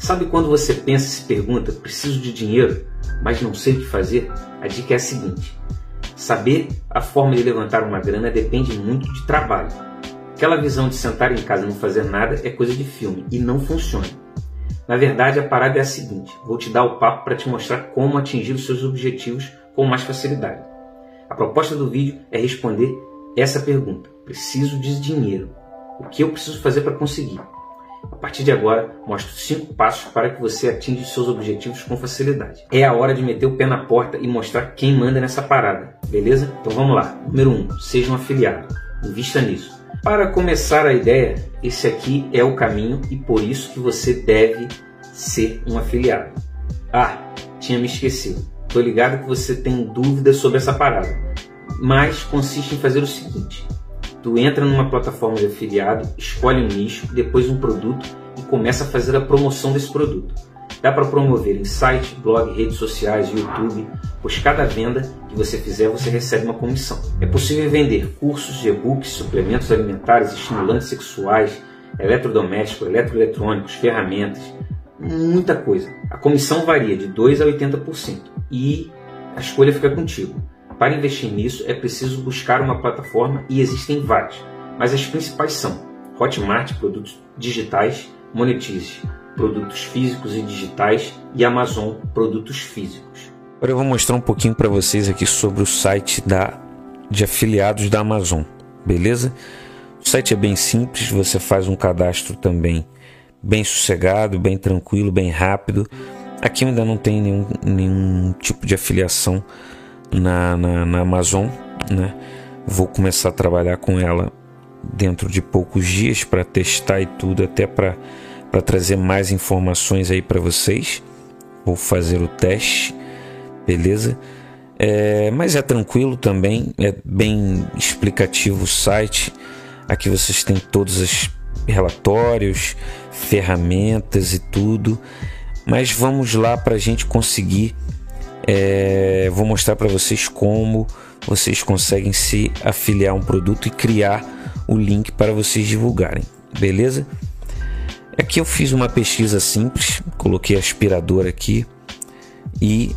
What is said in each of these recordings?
Sabe quando você pensa e se pergunta, preciso de dinheiro, mas não sei o que fazer? A dica é a seguinte: saber a forma de levantar uma grana depende muito de trabalho. Aquela visão de sentar em casa e não fazer nada é coisa de filme e não funciona. Na verdade, a parada é a seguinte: vou te dar o papo para te mostrar como atingir os seus objetivos com mais facilidade. A proposta do vídeo é responder essa pergunta: preciso de dinheiro. O que eu preciso fazer para conseguir? A partir de agora, mostro cinco passos para que você atinja seus objetivos com facilidade. É a hora de meter o pé na porta e mostrar quem manda nessa parada, beleza? Então vamos lá. Número 1. Um, seja um afiliado. Invista nisso. Para começar a ideia, esse aqui é o caminho e por isso que você deve ser um afiliado. Ah, tinha me esquecido. Tô ligado que você tem dúvidas sobre essa parada, mas consiste em fazer o seguinte: Tu entra numa plataforma de afiliado, escolhe um nicho, depois um produto e começa a fazer a promoção desse produto. Dá para promover em site, blog, redes sociais, YouTube, pois cada venda que você fizer você recebe uma comissão. É possível vender cursos, e-books, suplementos alimentares, estimulantes sexuais, eletrodomésticos, eletroeletrônicos, ferramentas, muita coisa. A comissão varia de 2 a 80% e a escolha fica contigo. Para investir nisso é preciso buscar uma plataforma e existem várias, mas as principais são Hotmart, produtos digitais, Monetize, produtos físicos e digitais e Amazon, produtos físicos. Agora eu vou mostrar um pouquinho para vocês aqui sobre o site da, de afiliados da Amazon, beleza? O site é bem simples, você faz um cadastro também bem sossegado, bem tranquilo, bem rápido. Aqui ainda não tem nenhum, nenhum tipo de afiliação na, na, na Amazon, né? Vou começar a trabalhar com ela dentro de poucos dias para testar e tudo, até para trazer mais informações aí para vocês. Vou fazer o teste, beleza? É, mas é tranquilo também, é bem explicativo o site. Aqui vocês têm todos os relatórios, ferramentas e tudo. Mas vamos lá para a gente conseguir é, vou mostrar para vocês como vocês conseguem se afiliar a um produto e criar o link para vocês divulgarem, beleza? Aqui eu fiz uma pesquisa simples, coloquei aspirador aqui e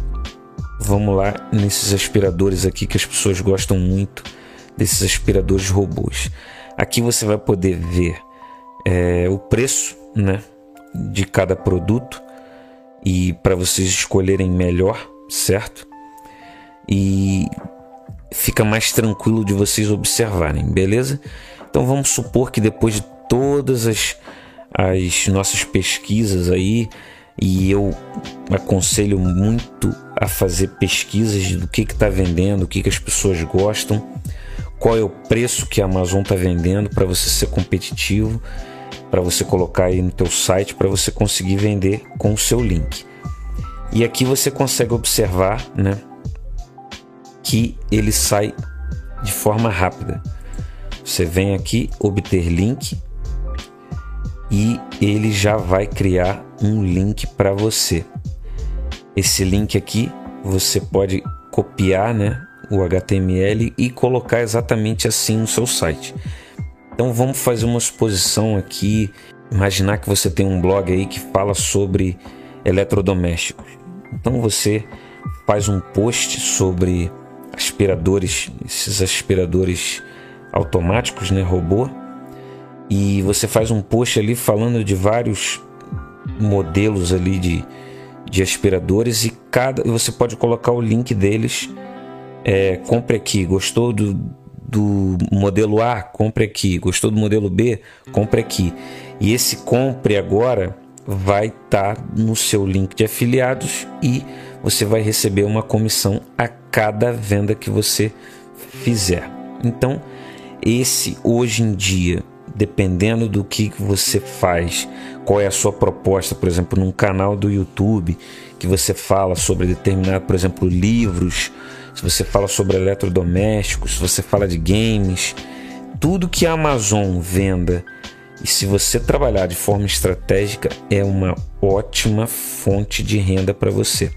vamos lá nesses aspiradores aqui que as pessoas gostam muito desses aspiradores robôs. Aqui você vai poder ver é, o preço, né, de cada produto e para vocês escolherem melhor certo? E fica mais tranquilo de vocês observarem, beleza? Então vamos supor que depois de todas as, as nossas pesquisas aí, e eu aconselho muito a fazer pesquisas do que está vendendo, o que, que as pessoas gostam, qual é o preço que a Amazon está vendendo para você ser competitivo, para você colocar aí no teu site, para você conseguir vender com o seu link. E aqui você consegue observar, né, que ele sai de forma rápida. Você vem aqui obter link e ele já vai criar um link para você. Esse link aqui você pode copiar, né, o HTML e colocar exatamente assim no seu site. Então vamos fazer uma suposição aqui, imaginar que você tem um blog aí que fala sobre eletrodomésticos. Então você faz um post sobre aspiradores, esses aspiradores automáticos, né, robô, e você faz um post ali falando de vários modelos ali de, de aspiradores e cada você pode colocar o link deles. É, compre aqui, gostou do, do modelo A, compre aqui, gostou do modelo B, compre aqui. E esse compre agora vai estar tá no seu link de afiliados e você vai receber uma comissão a cada venda que você fizer. Então, esse hoje em dia, dependendo do que você faz, qual é a sua proposta, por exemplo, num canal do YouTube que você fala sobre determinado, por exemplo, livros, se você fala sobre eletrodomésticos, se você fala de games, tudo que a Amazon venda e se você trabalhar de forma estratégica, é uma ótima fonte de renda para você.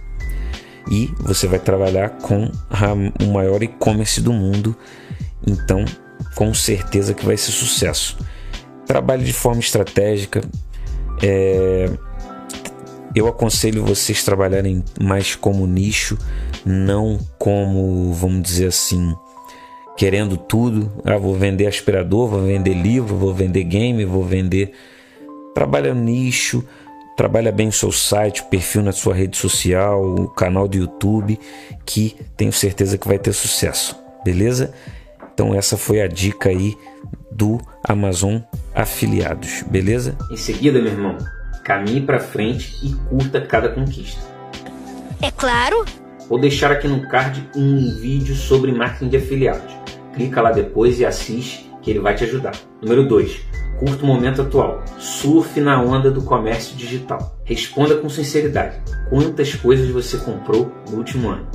E você vai trabalhar com o maior e-commerce do mundo, então com certeza que vai ser sucesso. Trabalhe de forma estratégica, é, eu aconselho vocês trabalharem mais como nicho, não como, vamos dizer assim, querendo tudo. Ah, vou vender aspirador, vou vender livro, vou vender game, vou vender. Trabalha nicho, trabalha bem o seu site, o perfil na sua rede social, o canal do YouTube, que tenho certeza que vai ter sucesso, beleza? Então essa foi a dica aí do Amazon Afiliados, beleza? Em seguida, meu irmão, caminhe para frente e curta cada conquista. É claro. Vou deixar aqui no card um vídeo sobre marketing de afiliados. Clica lá depois e assiste que ele vai te ajudar. Número 2. Curta o momento atual. Surfe na onda do comércio digital. Responda com sinceridade. Quantas coisas você comprou no último ano?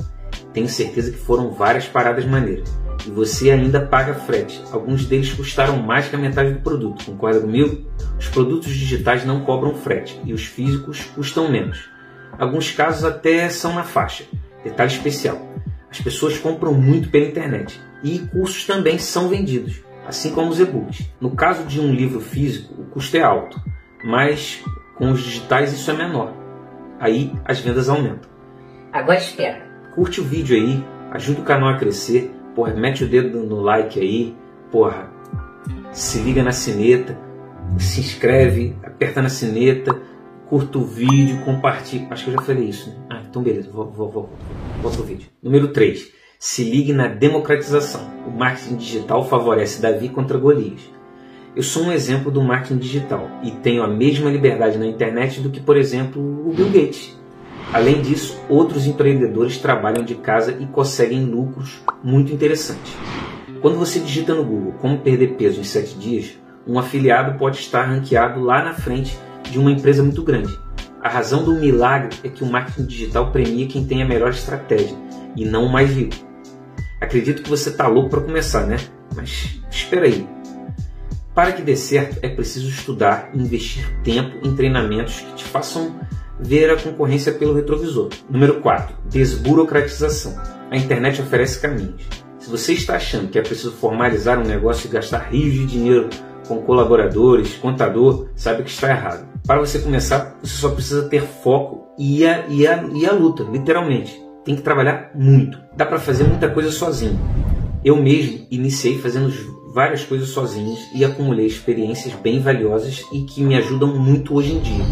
Tenho certeza que foram várias paradas maneiras. E você ainda paga frete. Alguns deles custaram mais que a metade do produto. Concorda comigo? Os produtos digitais não cobram frete e os físicos custam menos. Alguns casos até são na faixa. Detalhe especial: as pessoas compram muito pela internet e cursos também são vendidos, assim como os e-books. No caso de um livro físico, o custo é alto, mas com os digitais isso é menor. Aí as vendas aumentam. Agora espera. Curte o vídeo aí, ajuda o canal a crescer, porra, mete o dedo no like aí, porra, se liga na sineta, se inscreve, aperta na sineta, curta o vídeo, compartilha. Acho que eu já falei isso. Né? Ah, então beleza, vou, vou, vou, volta o vídeo. Número 3. Se ligue na democratização. O marketing digital favorece Davi contra Golias. Eu sou um exemplo do marketing digital e tenho a mesma liberdade na internet do que, por exemplo, o Bill Gates. Além disso, outros empreendedores trabalham de casa e conseguem lucros muito interessantes. Quando você digita no Google como perder peso em 7 dias, um afiliado pode estar ranqueado lá na frente de uma empresa muito grande. A razão do milagre é que o marketing digital premia quem tem a melhor estratégia e não o mais rico. Acredito que você está louco para começar, né? Mas espera aí. Para que dê certo, é preciso estudar e investir tempo em treinamentos que te façam ver a concorrência pelo retrovisor. Número 4. Desburocratização. A internet oferece caminhos. Se você está achando que é preciso formalizar um negócio e gastar rios de dinheiro com colaboradores, contador, sabe que está errado. Para você começar, você só precisa ter foco e a, e a, e a luta, literalmente. Tem que trabalhar muito. Dá para fazer muita coisa sozinho. Eu mesmo iniciei fazendo várias coisas sozinhos e acumulei experiências bem valiosas e que me ajudam muito hoje em dia.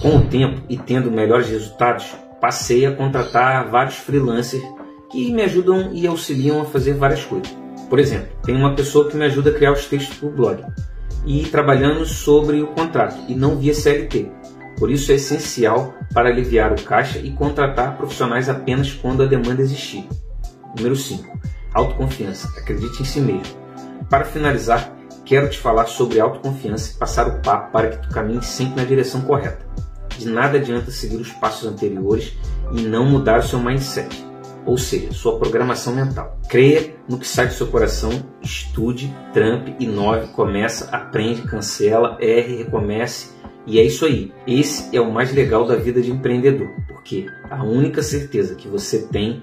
Com o tempo e tendo melhores resultados, passei a contratar vários freelancers que me ajudam e auxiliam a fazer várias coisas. Por exemplo, tem uma pessoa que me ajuda a criar os textos para o blog e trabalhando sobre o contrato e não via CLT. Por isso é essencial para aliviar o caixa e contratar profissionais apenas quando a demanda existir. Número 5. Autoconfiança. Acredite em si mesmo. Para finalizar, quero te falar sobre autoconfiança e passar o papo para que tu caminhe sempre na direção correta. De nada adianta seguir os passos anteriores e não mudar o seu mindset ou seja, sua programação mental. Creia no que sai do seu coração, estude, trampe, inove, começa, aprende, cancela, erre, recomece. E é isso aí. Esse é o mais legal da vida de empreendedor, porque a única certeza que você tem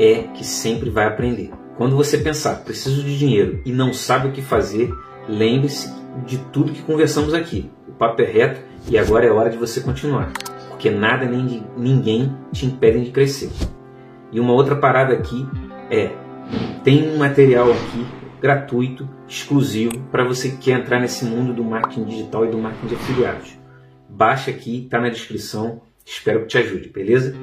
é que sempre vai aprender. Quando você pensar, preciso de dinheiro e não sabe o que fazer, lembre-se de tudo que conversamos aqui. O papo é reto e agora é hora de você continuar, porque nada nem ninguém te impede de crescer. E uma outra parada aqui é: tem um material aqui gratuito, exclusivo, para você que quer entrar nesse mundo do marketing digital e do marketing de afiliados. Baixa aqui, está na descrição. Espero que te ajude, beleza?